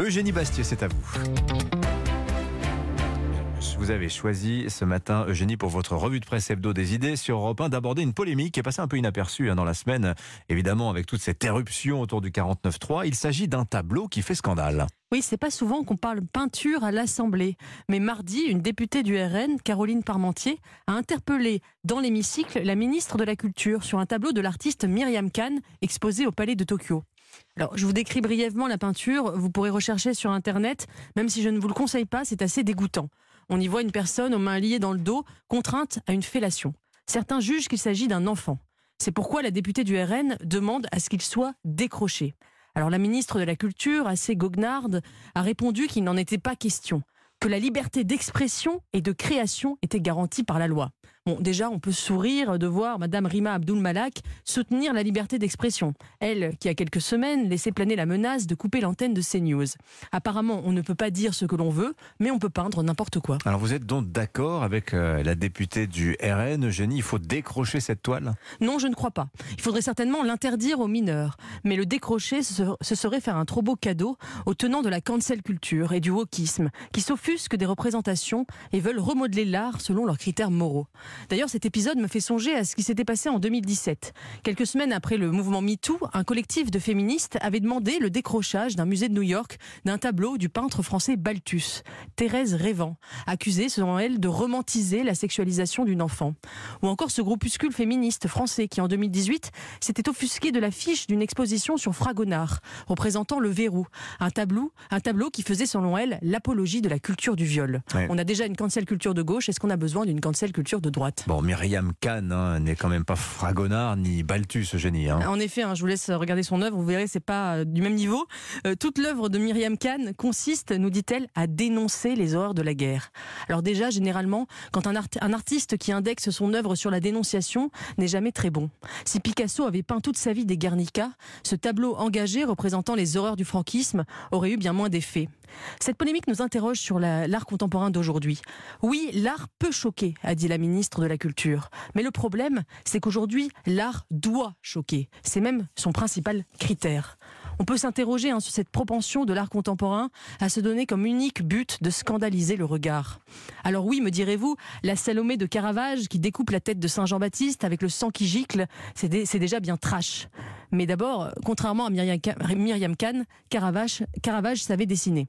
Eugénie Bastier, c'est à vous. Vous avez choisi ce matin, Eugénie, pour votre revue de presse hebdo des idées sur Europe 1, d'aborder une polémique qui est passée un peu inaperçue hein, dans la semaine, évidemment avec toute cette éruption autour du 49.3. Il s'agit d'un tableau qui fait scandale. Oui, c'est pas souvent qu'on parle peinture à l'Assemblée. Mais mardi, une députée du RN, Caroline Parmentier, a interpellé dans l'hémicycle la ministre de la Culture sur un tableau de l'artiste Myriam Khan exposé au Palais de Tokyo. Alors, je vous décris brièvement la peinture, vous pourrez rechercher sur Internet, même si je ne vous le conseille pas, c'est assez dégoûtant. On y voit une personne aux mains liées dans le dos, contrainte à une fellation. Certains jugent qu'il s'agit d'un enfant. C'est pourquoi la députée du RN demande à ce qu'il soit décroché. Alors la ministre de la Culture, assez goguenarde, a répondu qu'il n'en était pas question, que la liberté d'expression et de création était garantie par la loi. Déjà, on peut sourire de voir Madame Rima Abdul Malak soutenir la liberté d'expression. Elle, qui a quelques semaines laissait planer la menace de couper l'antenne de CNews. Apparemment, on ne peut pas dire ce que l'on veut, mais on peut peindre n'importe quoi. Alors vous êtes donc d'accord avec euh, la députée du RN, Eugénie, il faut décrocher cette toile? Non, je ne crois pas. Il faudrait certainement l'interdire aux mineurs. Mais le décrocher, ce serait faire un trop beau cadeau aux tenants de la cancel culture et du wokisme, qui s'offusquent des représentations et veulent remodeler l'art selon leurs critères moraux. D'ailleurs, cet épisode me fait songer à ce qui s'était passé en 2017. Quelques semaines après le mouvement MeToo, un collectif de féministes avait demandé le décrochage d'un musée de New York d'un tableau du peintre français Balthus, Thérèse Révent, accusée, selon elle, de romantiser la sexualisation d'une enfant. Ou encore ce groupuscule féministe français qui, en 2018, s'était offusqué de l'affiche d'une exposition sur Fragonard, représentant le verrou, un tableau, un tableau qui faisait, selon elle, l'apologie de la culture du viol. Ouais. On a déjà une cancel culture de gauche, est-ce qu'on a besoin d'une cancel culture de droite Bon, Myriam Kahn hein, n'est quand même pas Fragonard ni Balthus, Eugénie. Hein. En effet, hein, je vous laisse regarder son œuvre, vous verrez, c'est pas euh, du même niveau. Euh, toute l'œuvre de Myriam Kahn consiste, nous dit-elle, à dénoncer les horreurs de la guerre. Alors déjà, généralement, quand un, art- un artiste qui indexe son œuvre sur la dénonciation n'est jamais très bon. Si Picasso avait peint toute sa vie des Guernica, ce tableau engagé représentant les horreurs du franquisme aurait eu bien moins d'effet. Cette polémique nous interroge sur la- l'art contemporain d'aujourd'hui. Oui, l'art peut choquer, a dit la ministre de la Culture. Mais le problème, c'est qu'aujourd'hui, l'art doit choquer. C'est même son principal critère. On peut s'interroger hein, sur cette propension de l'art contemporain à se donner comme unique but de scandaliser le regard. Alors oui, me direz-vous, la Salomé de Caravage qui découpe la tête de Saint Jean-Baptiste avec le sang qui gicle, c'est déjà bien trash. Mais d'abord, contrairement à Myriam, Ka- Myriam Kahn, Caravage, Caravage savait dessiner.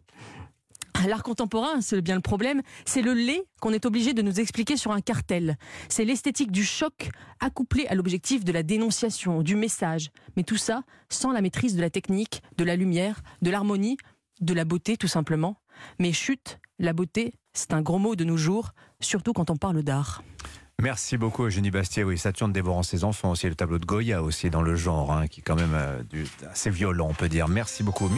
L'art contemporain, c'est bien le problème, c'est le lait qu'on est obligé de nous expliquer sur un cartel. C'est l'esthétique du choc accouplée à l'objectif de la dénonciation, du message. Mais tout ça sans la maîtrise de la technique, de la lumière, de l'harmonie, de la beauté tout simplement. Mais chute, la beauté, c'est un gros mot de nos jours, surtout quand on parle d'art. Merci beaucoup, Eugénie Bastier. Oui, Saturne dévorant ses enfants aussi, le tableau de Goya aussi dans le genre, hein, qui est quand même euh, assez violent, on peut dire. Merci beaucoup.